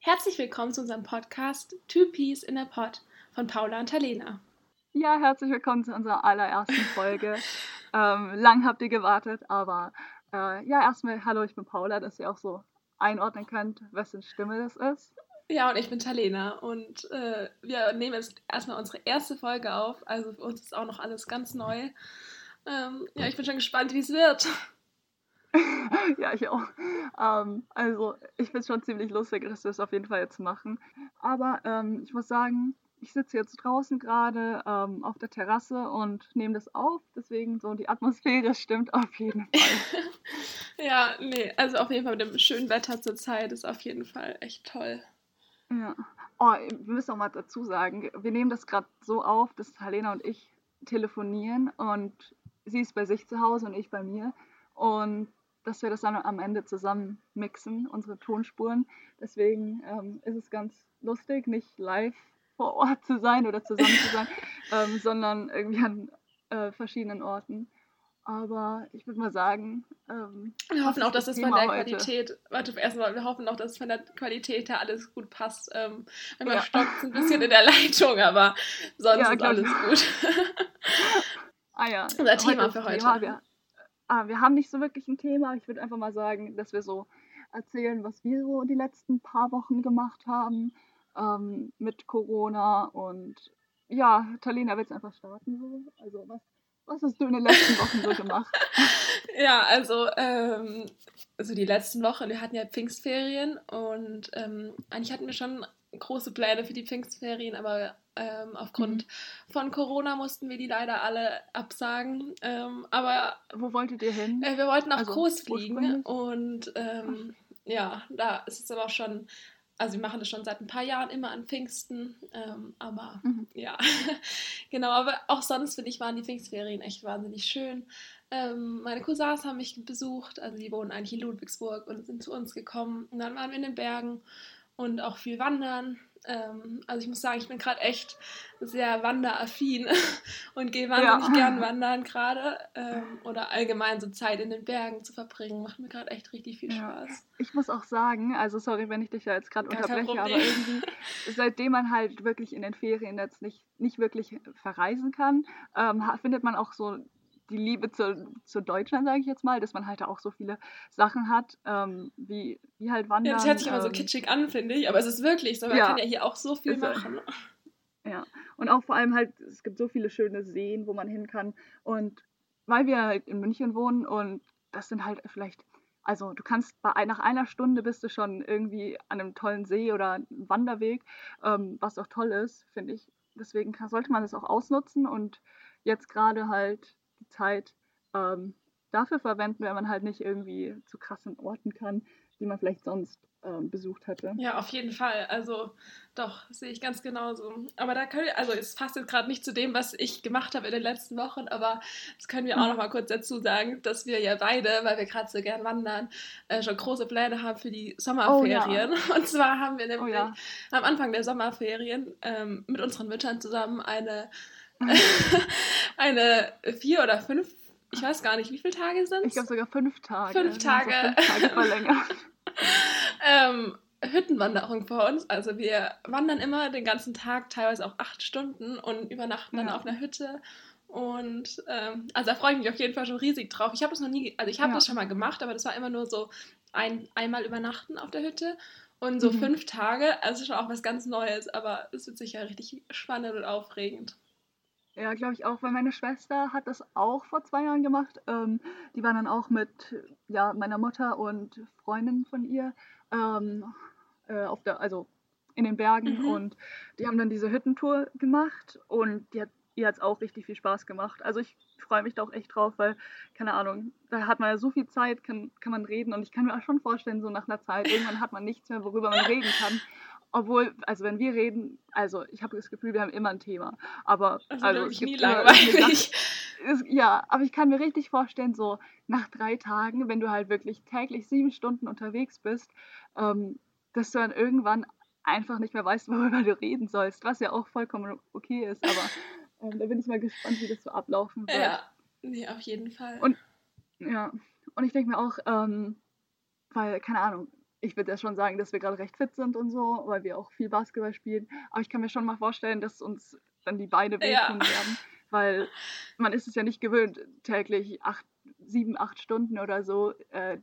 Herzlich willkommen zu unserem Podcast Two Peas in a Pot von Paula und Talena. Ja, herzlich willkommen zu unserer allerersten Folge. ähm, lang habt ihr gewartet, aber äh, ja, erstmal hallo, ich bin Paula, dass ihr auch so einordnen könnt, wessen Stimme das ist. Ja, und ich bin Talena und äh, wir nehmen jetzt erstmal unsere erste Folge auf. Also für uns ist auch noch alles ganz neu. Ähm, ja, ich bin schon gespannt, wie es wird. ja, ich auch. Ähm, also, ich finde es schon ziemlich lustig, dass wir es auf jeden Fall jetzt machen. Aber ähm, ich muss sagen, ich sitze jetzt draußen gerade ähm, auf der Terrasse und nehme das auf. Deswegen so die Atmosphäre stimmt auf jeden Fall. ja, nee, also auf jeden Fall mit dem schönen Wetter zur Zeit ist auf jeden Fall echt toll. Ja. Oh, wir müssen auch mal dazu sagen, wir nehmen das gerade so auf, dass Helena und ich telefonieren und sie ist bei sich zu Hause und ich bei mir. Und dass wir das dann am Ende zusammen mixen, unsere Tonspuren. Deswegen ähm, ist es ganz lustig, nicht live vor Ort zu sein oder zusammen zu sein, ähm, sondern irgendwie an äh, verschiedenen Orten. Aber ich würde mal sagen, ähm, wir hoffen auch, dass es von der Qualität, warte, erstmal, wir hoffen auch, dass es von der Qualität her alles gut passt. Ähm, manchmal ja. stockt es ein bisschen in der Leitung, aber sonst ja, ist alles gut. ah ja. Unser Thema für heute. Wir, ah, wir haben nicht so wirklich ein Thema. Ich würde einfach mal sagen, dass wir so erzählen, was wir so die letzten paar Wochen gemacht haben ähm, mit Corona. Und ja, Talina, willst du einfach starten? So? Also was, was hast du in den letzten Wochen so gemacht? ja, also, ähm, also die letzten Wochen, wir hatten ja Pfingstferien und ähm, eigentlich hatten wir schon große Pläne für die Pfingstferien, aber ähm, aufgrund mhm. von Corona mussten wir die leider alle absagen. Ähm, aber wo wolltet ihr hin? Äh, wir wollten nach also, Kurs fliegen und ähm, ja, da ist es aber auch schon also wir machen das schon seit ein paar Jahren immer an Pfingsten, ähm, aber mhm. ja, genau, aber auch sonst finde ich, waren die Pfingstferien echt wahnsinnig schön. Ähm, meine Cousins haben mich besucht, also die wohnen eigentlich in Ludwigsburg und sind zu uns gekommen und dann waren wir in den Bergen und auch viel wandern. Ähm, also ich muss sagen, ich bin gerade echt sehr wanderaffin und gehe wahnsinnig ja. gern wandern gerade. Ähm, oder allgemein so Zeit in den Bergen zu verbringen. Macht mir gerade echt richtig viel Spaß. Ja. Ich muss auch sagen, also sorry, wenn ich dich da jetzt gerade unterbreche, aber irgendwie, seitdem man halt wirklich in den Ferien jetzt nicht, nicht wirklich verreisen kann, ähm, findet man auch so die Liebe zu, zu Deutschland, sage ich jetzt mal, dass man halt auch so viele Sachen hat, ähm, wie, wie halt Wandern. Ja, das hört sich immer so ähm, kitschig an, finde ich, aber es ist wirklich so, man ja, kann ja hier auch so viel machen. Ja, und auch vor allem halt, es gibt so viele schöne Seen, wo man hin kann und weil wir halt in München wohnen und das sind halt vielleicht, also du kannst bei, nach einer Stunde bist du schon irgendwie an einem tollen See oder einem Wanderweg, ähm, was auch toll ist, finde ich. Deswegen kann, sollte man das auch ausnutzen und jetzt gerade halt die Zeit ähm, dafür verwenden, wenn man halt nicht irgendwie zu krassen Orten kann, die man vielleicht sonst ähm, besucht hätte. Ja, auf jeden Fall. Also doch, sehe ich ganz genauso. Aber da können wir, also es passt jetzt gerade nicht zu dem, was ich gemacht habe in den letzten Wochen, aber das können wir auch noch mal kurz dazu sagen, dass wir ja beide, weil wir gerade so gern wandern, äh, schon große Pläne haben für die Sommerferien. Oh, ja. Und zwar haben wir oh nämlich oh, ja. am Anfang der Sommerferien ähm, mit unseren Müttern zusammen eine eine vier oder fünf, ich weiß gar nicht, wie viele Tage sind es? Ich glaube sogar fünf Tage. Fünf Tage. fünf Tage verlängert. ähm, Hüttenwanderung vor uns. Also wir wandern immer den ganzen Tag, teilweise auch acht Stunden und übernachten dann ja. auf einer Hütte. Und ähm, also da freue ich mich auf jeden Fall schon riesig drauf. Ich habe das noch nie, also ich habe ja. das schon mal gemacht, aber das war immer nur so ein, einmal übernachten auf der Hütte. Und so mhm. fünf Tage, also schon auch was ganz Neues, aber es wird sicher richtig spannend und aufregend. Ja, glaube ich auch, weil meine Schwester hat das auch vor zwei Jahren gemacht. Ähm, die war dann auch mit ja, meiner Mutter und Freundin von ihr ähm, äh, auf der, also in den Bergen mhm. und die haben dann diese Hüttentour gemacht und die hat, ihr hat es auch richtig viel Spaß gemacht. Also ich freue mich da auch echt drauf, weil, keine Ahnung, da hat man ja so viel Zeit, kann, kann man reden und ich kann mir auch schon vorstellen, so nach einer Zeit, irgendwann hat man nichts mehr, worüber man reden kann. Obwohl, also wenn wir reden, also ich habe das Gefühl, wir haben immer ein Thema. Aber also, also es gibt nie langweilig. Ist, ja, aber ich kann mir richtig vorstellen, so nach drei Tagen, wenn du halt wirklich täglich sieben Stunden unterwegs bist, ähm, dass du dann irgendwann einfach nicht mehr weißt, worüber du reden sollst, was ja auch vollkommen okay ist. Aber ähm, da bin ich mal gespannt, wie das so ablaufen wird. Ja, nee, auf jeden Fall. Und ja, und ich denke mir auch, ähm, weil, keine Ahnung, ich würde ja schon sagen, dass wir gerade recht fit sind und so, weil wir auch viel Basketball spielen. Aber ich kann mir schon mal vorstellen, dass uns dann die Beine wehtun ja. werden, weil man ist es ja nicht gewöhnt, täglich acht, sieben, acht Stunden oder so äh,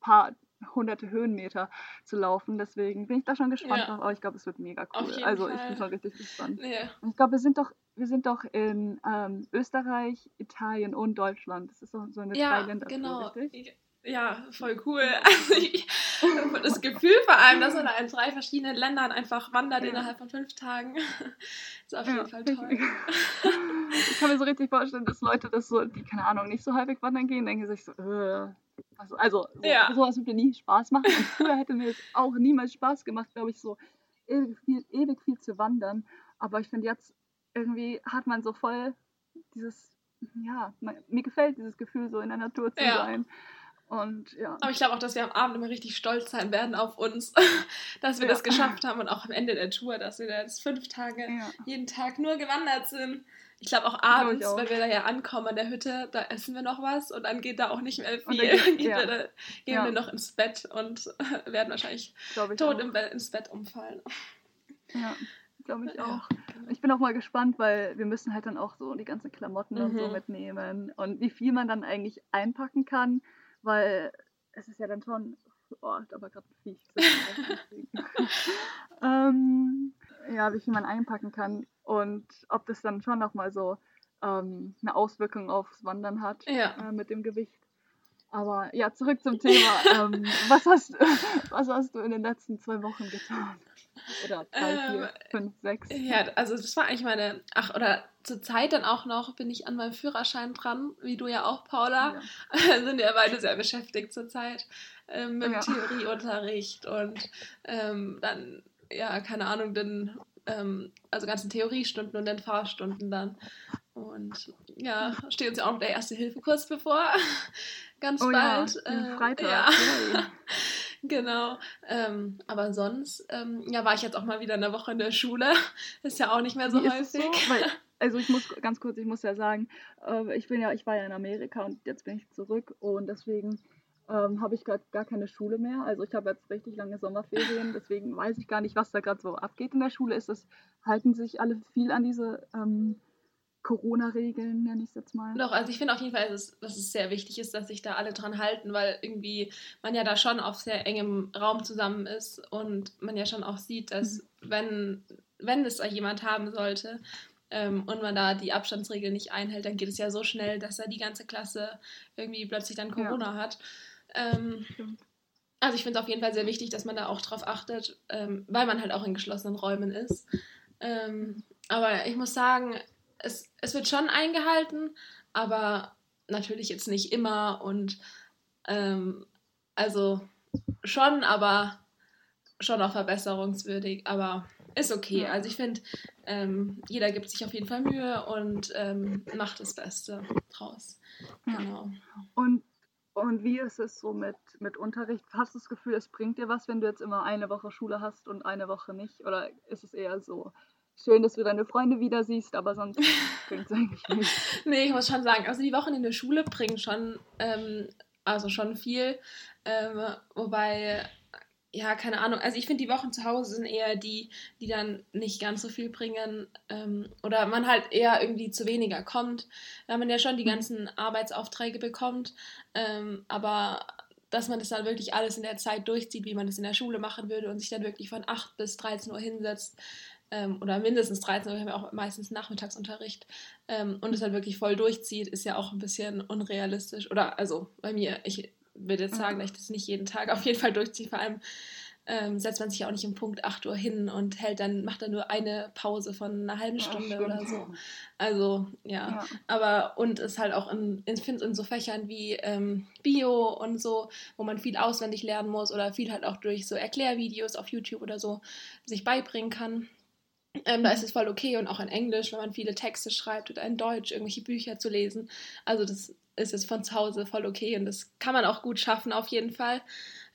paar hunderte Höhenmeter zu laufen. Deswegen bin ich da schon gespannt ja. drauf, aber ich glaube, es wird mega cool. Also Fall. ich bin schon richtig gespannt. Ja. Ich glaube, wir sind doch, wir sind doch in ähm, Österreich, Italien und Deutschland. Das ist so, so eine ja, Länder. Genau. richtig? Ja, voll cool. Also ich, das Gefühl vor allem, dass man da in drei verschiedenen Ländern einfach wandert ja. innerhalb von fünf Tagen, ist auf jeden ja, Fall toll. Ich kann mir so richtig vorstellen, dass Leute das so, die keine Ahnung, nicht so häufig wandern gehen, denken sich so, äh, also, also so, ja. sowas würde nie Spaß machen. Und früher hätte mir es auch niemals Spaß gemacht, glaube ich, so ewig viel, ewig viel zu wandern. Aber ich finde jetzt irgendwie hat man so voll dieses, ja, mir gefällt dieses Gefühl, so in der Natur zu ja. sein. Und ja. Aber ich glaube auch, dass wir am Abend immer richtig stolz sein werden auf uns, dass wir ja. das geschafft haben und auch am Ende der Tour, dass wir da jetzt fünf Tage ja. jeden Tag nur gewandert sind. Ich glaube auch abends, auch. wenn wir da ja ankommen an der Hütte, da essen wir noch was und dann geht da auch nicht mehr viel. Dann, geht, ja. wir, gehen wir noch ins Bett und werden wahrscheinlich tot im Be ins Bett umfallen. Ja, glaube ich auch. Ich bin auch mal gespannt, weil wir müssen halt dann auch so die ganzen Klamotten mhm. und so mhm. mitnehmen und wie viel man dann eigentlich einpacken kann weil es ist ja dann schon, oh, da war gerade ein Viech. ähm, ja, wie viel man einpacken kann und ob das dann schon nochmal so ähm, eine Auswirkung aufs Wandern hat ja. äh, mit dem Gewicht. Aber ja, zurück zum Thema. ähm, was, hast, was hast du in den letzten zwei Wochen getan? Oder drei, ähm, vier, fünf, sechs? Ja, also das war eigentlich meine, ach, oder zur Zeit dann auch noch bin ich an meinem Führerschein dran, wie du ja auch, Paula. Ja. sind ja beide sehr beschäftigt zurzeit ähm, mit ja. Theorieunterricht und ähm, dann, ja, keine Ahnung, den, ähm, also ganzen Theoriestunden und den Fahrstunden dann. Und ja, steht uns ja auch noch der erste Hilfekurs bevor. Ganz oh, bald. Ja, äh, Freitag. Ja. genau. Ähm, aber sonst, ähm, ja, war ich jetzt auch mal wieder eine Woche in der Schule. Ist ja auch nicht mehr so Wie häufig. So? Weil, also ich muss ganz kurz, ich muss ja sagen, äh, ich bin ja, ich war ja in Amerika und jetzt bin ich zurück und deswegen ähm, habe ich gerade gar keine Schule mehr. Also ich habe jetzt richtig lange Sommerferien, deswegen weiß ich gar nicht, was da gerade so abgeht in der Schule. Ist das, halten sich alle viel an diese ähm, Corona-Regeln, nenne ich es jetzt mal. Doch, also ich finde auf jeden Fall, dass es, dass es sehr wichtig ist, dass sich da alle dran halten, weil irgendwie man ja da schon auf sehr engem Raum zusammen ist und man ja schon auch sieht, dass mhm. wenn, wenn es da jemand haben sollte ähm, und man da die Abstandsregeln nicht einhält, dann geht es ja so schnell, dass da die ganze Klasse irgendwie plötzlich dann Corona ja. hat. Ähm, also ich finde es auf jeden Fall sehr wichtig, dass man da auch drauf achtet, ähm, weil man halt auch in geschlossenen Räumen ist. Ähm, aber ich muss sagen, es, es wird schon eingehalten, aber natürlich jetzt nicht immer und ähm, also schon, aber schon auch verbesserungswürdig, aber ist okay. Also ich finde, ähm, jeder gibt sich auf jeden Fall Mühe und ähm, macht das Beste draus. Genau. Und, und wie ist es so mit, mit Unterricht? Hast du das Gefühl, es bringt dir was, wenn du jetzt immer eine Woche Schule hast und eine Woche nicht? Oder ist es eher so, schön, dass du deine Freunde wieder siehst, aber sonst bringt es eigentlich nicht. nee, ich muss schon sagen, also die Wochen in der Schule bringen schon, ähm, also schon viel. Ähm, wobei, ja, keine Ahnung, also ich finde die Wochen zu Hause sind eher die, die dann nicht ganz so viel bringen ähm, oder man halt eher irgendwie zu weniger kommt, weil man ja schon die mhm. ganzen Arbeitsaufträge bekommt, ähm, aber dass man das dann wirklich alles in der Zeit durchzieht, wie man das in der Schule machen würde und sich dann wirklich von 8 bis 13 Uhr hinsetzt ähm, oder mindestens 13 Uhr, wir haben ja auch meistens Nachmittagsunterricht ähm, und es halt wirklich voll durchzieht, ist ja auch ein bisschen unrealistisch. Oder also bei mir, ich würde jetzt sagen, mhm. dass ich das nicht jeden Tag auf jeden Fall durchziehe, vor allem ähm, setzt man sich ja auch nicht um Punkt 8 Uhr hin und hält dann, macht dann nur eine Pause von einer halben Stunde ja, oder so. Also, ja. ja. Aber und ist halt auch in, in, in so Fächern wie ähm, Bio und so, wo man viel auswendig lernen muss oder viel halt auch durch so Erklärvideos auf YouTube oder so sich beibringen kann. Ähm, da ist es voll okay und auch in Englisch, wenn man viele Texte schreibt oder in Deutsch irgendwelche Bücher zu lesen. Also das ist es von zu Hause voll okay und das kann man auch gut schaffen auf jeden Fall.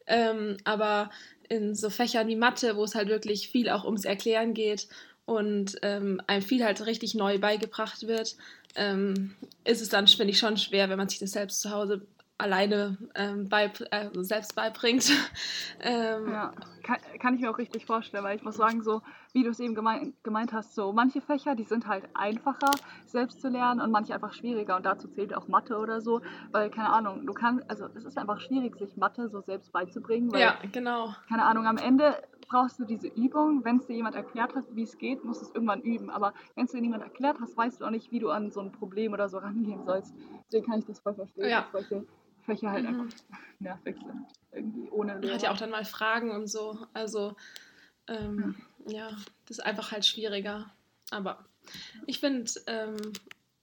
Ähm, aber in so Fächern wie Mathe, wo es halt wirklich viel auch ums Erklären geht und ähm, einem viel halt richtig neu beigebracht wird, ähm, ist es dann, finde ich, schon schwer, wenn man sich das selbst zu Hause alleine ähm, bei, äh, selbst beibringt. ähm, ja, kann, kann, ich mir auch richtig vorstellen, weil ich muss sagen, so wie du es eben gemein, gemeint hast, so manche Fächer, die sind halt einfacher selbst zu lernen und manche einfach schwieriger und dazu zählt auch Mathe oder so, weil keine Ahnung, du kannst, also es ist einfach schwierig, sich Mathe so selbst beizubringen, weil, ja, genau. keine Ahnung, am Ende brauchst du diese Übung, wenn es dir jemand erklärt hat, wie es geht, musst du es irgendwann üben, aber wenn es dir niemand erklärt hast, weißt du auch nicht, wie du an so ein Problem oder so rangehen sollst. Deswegen kann ich das voll verstehen, ja. solche Fächer halt mhm. einfach nervig sind. Irgendwie ohne Lehrer. Hat ja auch dann mal Fragen und so. Also, ähm, ja. ja, das ist einfach halt schwieriger. Aber ich finde, ähm,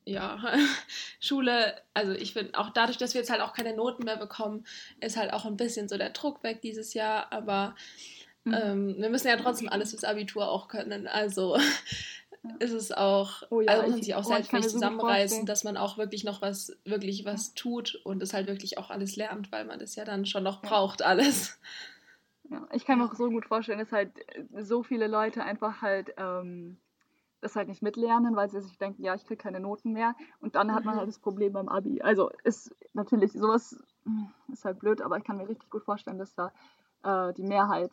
ja, Schule, also ich finde auch dadurch, dass wir jetzt halt auch keine Noten mehr bekommen, ist halt auch ein bisschen so der Druck weg dieses Jahr. Aber mhm. ähm, wir müssen ja trotzdem alles fürs Abitur auch können. Also ist es auch, oh ja, also muss man sich auch oh, selbst nicht zusammenreißen, dass man auch wirklich noch was, wirklich was tut und es halt wirklich auch alles lernt, weil man das ja dann schon noch braucht, alles. Ja, ich kann mir auch so gut vorstellen, dass halt so viele Leute einfach halt ähm, das halt nicht mitlernen, weil sie sich denken, ja, ich kriege keine Noten mehr. Und dann hat man halt mhm. das Problem beim Abi. Also ist natürlich sowas ist halt blöd, aber ich kann mir richtig gut vorstellen, dass da äh, die Mehrheit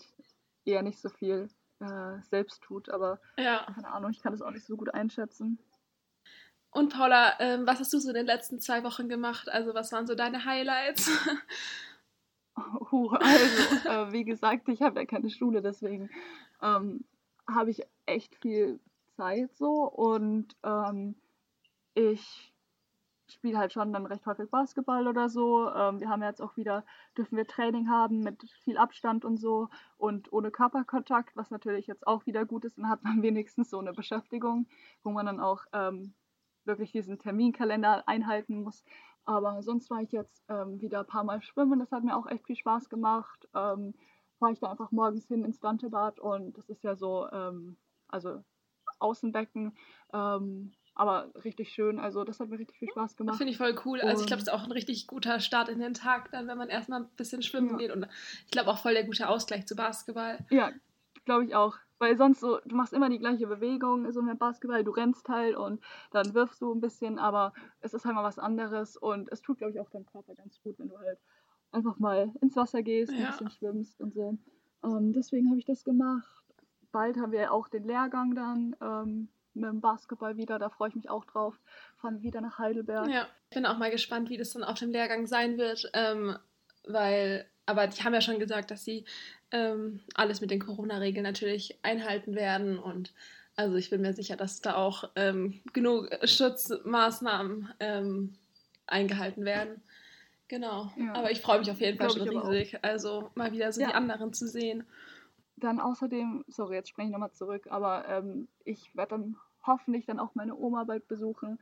eher nicht so viel äh, selbst tut. Aber ja. keine Ahnung, ich kann das auch nicht so gut einschätzen. Und Paula, ähm, was hast du so in den letzten zwei Wochen gemacht? Also was waren so deine Highlights? Uh, also, äh, wie gesagt, ich habe ja keine Schule, deswegen ähm, habe ich echt viel Zeit so und ähm, ich spiele halt schon dann recht häufig Basketball oder so. Ähm, wir haben jetzt auch wieder, dürfen wir Training haben mit viel Abstand und so und ohne Körperkontakt, was natürlich jetzt auch wieder gut ist. Dann hat man wenigstens so eine Beschäftigung, wo man dann auch ähm, wirklich diesen Terminkalender einhalten muss. Aber sonst war ich jetzt ähm, wieder ein paar Mal schwimmen, das hat mir auch echt viel Spaß gemacht. Ähm, fahre ich da einfach morgens hin ins Dantebad und das ist ja so, ähm, also Außenbecken. Aber richtig schön. Also das hat mir richtig viel Spaß gemacht. Finde ich voll cool. Also ich glaube, es ist auch ein richtig guter Start in den Tag, dann, wenn man erstmal ein bisschen schwimmen ja. geht. Und ich glaube auch voll der gute Ausgleich zu Basketball. Ja, glaube ich auch. Weil sonst so, du machst immer die gleiche Bewegung, so mit Basketball, du rennst halt und dann wirfst du ein bisschen, aber es ist halt mal was anderes und es tut, glaube ich, auch deinem Körper ganz gut, wenn du halt einfach mal ins Wasser gehst, ja. ein bisschen schwimmst und so. Ähm, deswegen habe ich das gemacht. Bald haben wir auch den Lehrgang dann. Ähm, mit dem Basketball wieder, da freue ich mich auch drauf. Fahren wieder nach Heidelberg. Ja, ich bin auch mal gespannt, wie das dann auf dem Lehrgang sein wird, ähm, weil, aber die haben ja schon gesagt, dass sie ähm, alles mit den Corona-Regeln natürlich einhalten werden und also ich bin mir sicher, dass da auch ähm, genug Schutzmaßnahmen ähm, eingehalten werden. Genau. Ja. Aber ich freue mich auf jeden Fall schon riesig. Also mal wieder so ja. die anderen zu sehen dann außerdem, sorry, jetzt spreche ich nochmal zurück, aber ähm, ich werde dann hoffentlich dann auch meine Oma bald besuchen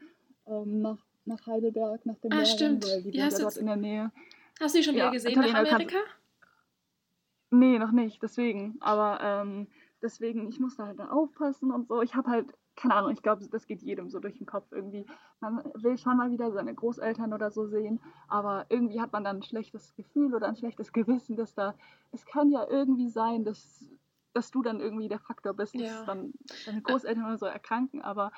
ähm, nach, nach Heidelberg, nach dem ah, Lehrgang, stimmt. weil die, die ja dort in der Nähe. Hast du die schon ja, wieder gesehen nach Amerika? Kann... Nee, noch nicht, deswegen. Aber ähm, deswegen, ich muss da halt dann aufpassen und so. Ich habe halt keine Ahnung, ich glaube, das geht jedem so durch den Kopf irgendwie. Man will schon mal wieder seine Großeltern oder so sehen, aber irgendwie hat man dann ein schlechtes Gefühl oder ein schlechtes Gewissen, dass da, es kann ja irgendwie sein, dass, dass du dann irgendwie der Faktor bist, dass ja. dann deine Großeltern oder so erkranken, aber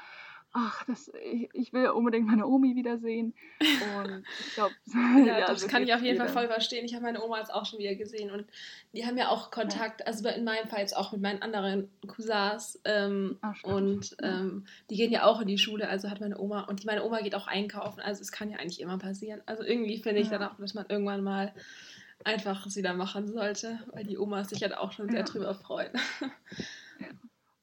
ach, das, ich, ich, will unbedingt meine Omi wiedersehen. Und ich glaube, ja, ja, das kann ich auf jeden Fall voll verstehen. Ich habe meine Oma jetzt auch schon wieder gesehen und die haben ja auch Kontakt, ja. also in meinem Fall jetzt auch mit meinen anderen Cousins. Ähm, Ach, und ähm, die gehen ja auch in die Schule, also hat meine Oma und meine Oma geht auch einkaufen, also es kann ja eigentlich immer passieren. Also irgendwie finde ich dann auch, dass man irgendwann mal einfach es wieder machen sollte, weil die Omas sich halt auch schon sehr drüber freuen.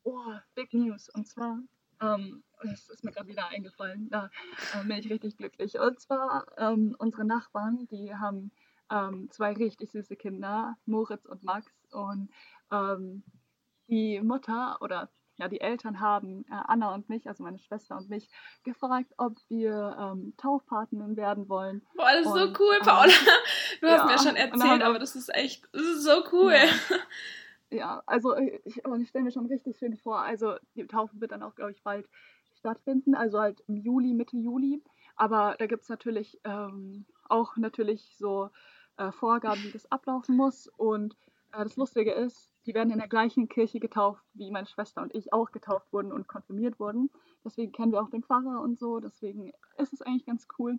Oh, Big News. Und zwar ähm, das ist mir gerade wieder eingefallen. Da äh, bin ich richtig glücklich. Und zwar ähm, unsere Nachbarn, die haben ähm, zwei richtig süße Kinder, Moritz und Max. Und ähm, die Mutter oder ja, die Eltern haben äh, Anna und mich, also meine Schwester und mich, gefragt, ob wir ähm, Taufpaten werden wollen. Boah, das ist und, so cool, ähm, Paula. Du hast ja, mir schon erzählt, aber das ist echt, das ist so cool. Ja. Ja, also ich, ich stelle mir schon richtig schön vor. Also die Taufe wird dann auch, glaube ich, bald stattfinden, also halt im Juli, Mitte Juli. Aber da gibt es natürlich ähm, auch natürlich so äh, Vorgaben, wie das ablaufen muss. Und äh, das Lustige ist, die werden in der gleichen Kirche getauft, wie meine Schwester und ich auch getauft wurden und konfirmiert wurden. Deswegen kennen wir auch den Pfarrer und so. Deswegen ist es eigentlich ganz cool.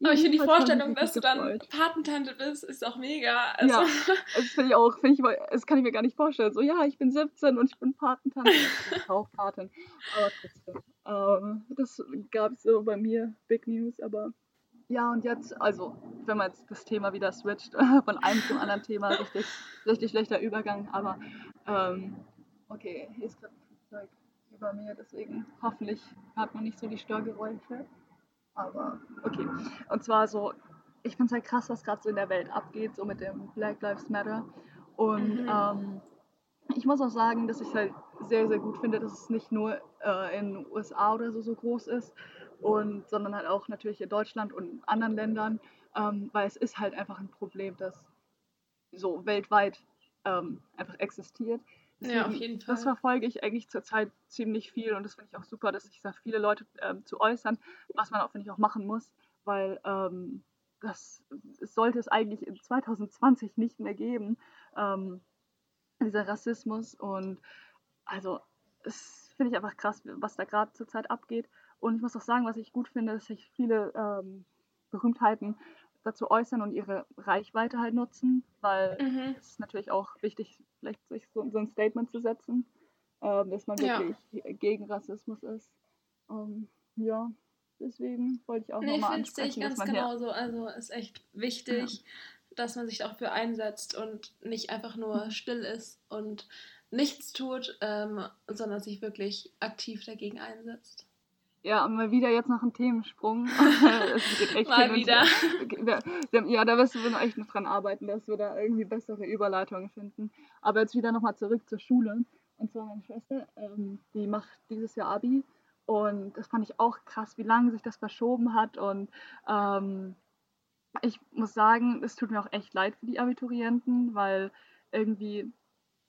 Aber ich finde die Vorstellung, dass du dann Patentante bist, ist auch mega. Also. Ja, das finde ich auch, find ich, das kann ich mir gar nicht vorstellen. So, ja, ich bin 17 und ich bin Patentante. ich bin auch Paten. Aber trotzdem. Ähm, das gab es so bei mir, Big News, aber ja, und jetzt, also, wenn man jetzt das Thema wieder switcht, von einem zum anderen Thema, richtig, richtig schlechter Übergang, aber ähm, okay, hier ist gerade ein Flugzeug über mir, deswegen hoffentlich hat man nicht so die Störgeräusche. Aber okay. Und zwar so, ich finde es halt krass, was gerade so in der Welt abgeht, so mit dem Black Lives Matter. Und mhm. ähm, ich muss auch sagen, dass ich es halt sehr, sehr gut finde, dass es nicht nur äh, in den USA oder so so groß ist, und, sondern halt auch natürlich in Deutschland und anderen Ländern, ähm, weil es ist halt einfach ein Problem, das so weltweit ähm, einfach existiert. Ja, auf jeden Fall. Das verfolge ich eigentlich zurzeit ziemlich viel und das finde ich auch super, dass sich da viele Leute ähm, zu äußern, was man auch, finde ich, auch machen muss, weil ähm, das sollte es eigentlich in 2020 nicht mehr geben, ähm, dieser Rassismus und also es finde ich einfach krass, was da gerade zurzeit abgeht und ich muss auch sagen, was ich gut finde, dass sich viele ähm, Berühmtheiten dazu äußern und ihre Reichweite halt nutzen, weil mhm. es ist natürlich auch wichtig, vielleicht sich so, so ein Statement zu setzen, äh, dass man wirklich ja. gegen Rassismus ist. Ähm, ja, deswegen wollte ich auch nee, nochmal ansprechen. Ich finde es ganz genauso. Also ist echt wichtig, ja. dass man sich dafür einsetzt und nicht einfach nur mhm. still ist und nichts tut, ähm, sondern sich wirklich aktiv dagegen einsetzt. Ja, und mal wieder jetzt noch ein Themensprung. mal wieder. ja, da wirst du echt noch dran arbeiten, dass wir da irgendwie bessere Überleitungen finden. Aber jetzt wieder nochmal zurück zur Schule. Und zwar meine Schwester, ähm, die macht dieses Jahr Abi. Und das fand ich auch krass, wie lange sich das verschoben hat. Und ähm, ich muss sagen, es tut mir auch echt leid für die Abiturienten, weil irgendwie,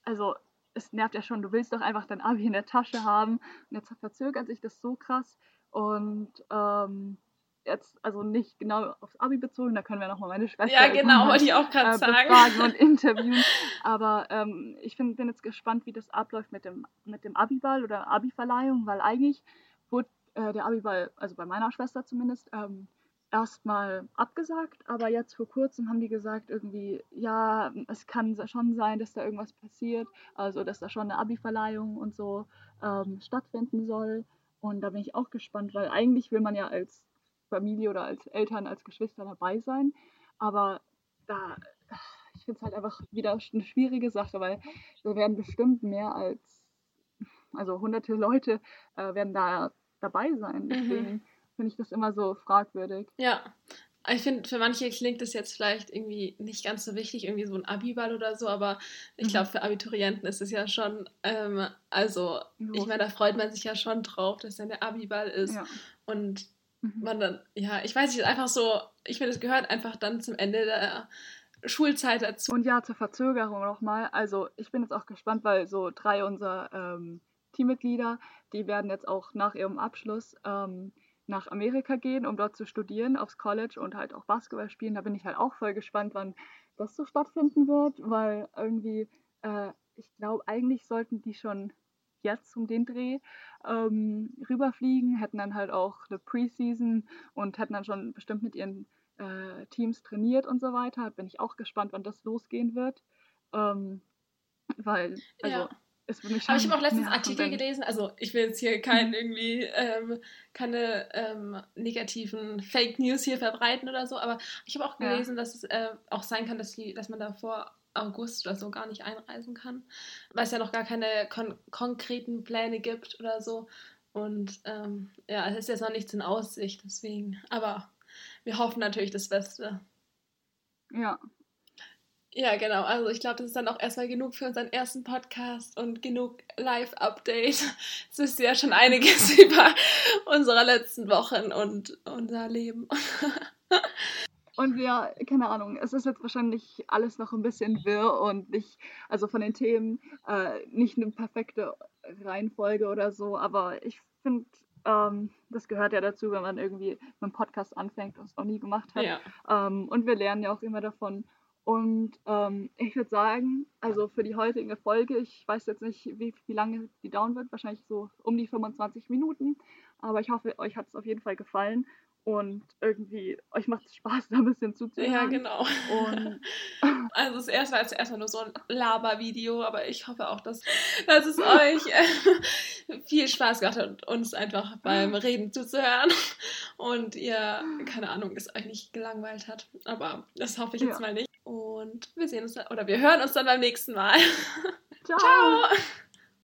also es nervt ja schon, du willst doch einfach dein Abi in der Tasche haben. Und jetzt verzögert sich das so krass. Und ähm, jetzt, also nicht genau aufs Abi bezogen, da können wir nochmal meine Schwester ja, genau, wollte ich auch gerade äh, sagen. und interviewen. Aber ähm, ich find, bin jetzt gespannt, wie das abläuft mit dem, mit dem Abiball oder Abi-Verleihung, weil eigentlich wurde äh, der Abiball, also bei meiner Schwester zumindest, ähm, erstmal abgesagt, aber jetzt vor kurzem haben die gesagt, irgendwie, ja, es kann schon sein, dass da irgendwas passiert, also dass da schon eine Abi-Verleihung und so ähm, stattfinden soll. Und da bin ich auch gespannt, weil eigentlich will man ja als Familie oder als Eltern, als Geschwister dabei sein, aber da, ich finde es halt einfach wieder eine schwierige Sache, weil da werden bestimmt mehr als, also hunderte Leute äh, werden da dabei sein. Mhm. Deswegen mhm finde ich das immer so fragwürdig. Ja. Ich finde, für manche klingt das jetzt vielleicht irgendwie nicht ganz so wichtig, irgendwie so ein Abiball oder so, aber ich glaube, mhm. für Abiturienten ist es ja schon, ähm, also Los. ich meine, da freut man sich ja schon drauf, dass dann der Abiball ist. Ja. Und mhm. man dann, ja, ich weiß nicht, einfach so, ich finde, es gehört einfach dann zum Ende der Schulzeit dazu. Und ja, zur Verzögerung nochmal. Also ich bin jetzt auch gespannt, weil so drei unserer ähm, Teammitglieder, die werden jetzt auch nach ihrem Abschluss ähm, nach Amerika gehen, um dort zu studieren, aufs College und halt auch Basketball spielen. Da bin ich halt auch voll gespannt, wann das so stattfinden wird, weil irgendwie, äh, ich glaube, eigentlich sollten die schon jetzt um den Dreh ähm, rüberfliegen, hätten dann halt auch eine Preseason und hätten dann schon bestimmt mit ihren äh, Teams trainiert und so weiter. Bin ich auch gespannt, wann das losgehen wird. Ähm, weil, also, ja. Aber ich habe auch letztens Artikel gelesen, also ich will jetzt hier kein mhm. irgendwie ähm, keine ähm, negativen Fake News hier verbreiten oder so, aber ich habe auch gelesen, ja. dass es äh, auch sein kann, dass, die, dass man da vor August oder so gar nicht einreisen kann, weil es ja noch gar keine kon konkreten Pläne gibt oder so. Und ähm, ja, es ist jetzt noch nichts in Aussicht, deswegen. Aber wir hoffen natürlich das Beste. Ja, ja, genau. Also ich glaube, das ist dann auch erstmal genug für unseren ersten Podcast und genug Live-Update. Es ist ja schon einiges über unsere letzten Wochen und unser Leben. Und ja, keine Ahnung, es ist jetzt wahrscheinlich alles noch ein bisschen wirr und nicht, also von den Themen, äh, nicht eine perfekte Reihenfolge oder so, aber ich finde, ähm, das gehört ja dazu, wenn man irgendwie mit einem Podcast anfängt und es noch nie gemacht hat. Ja. Ähm, und wir lernen ja auch immer davon. Und ähm, ich würde sagen, also für die heutige Folge, ich weiß jetzt nicht, wie, wie lange die dauern wird, wahrscheinlich so um die 25 Minuten. Aber ich hoffe, euch hat es auf jeden Fall gefallen. und irgendwie, euch macht es Spaß, da ein bisschen zuzuhören. Ja, genau. Also das erste war jetzt erstmal nur so ein Laber-Video, aber ich hoffe auch, dass, dass es euch äh, viel Spaß gemacht hat, uns einfach beim Reden zuzuhören und ihr, keine Ahnung, es euch nicht gelangweilt hat. Aber das hoffe ich jetzt ja. mal nicht. Und wir sehen uns, oder wir hören uns dann beim nächsten Mal. Ciao. Ciao.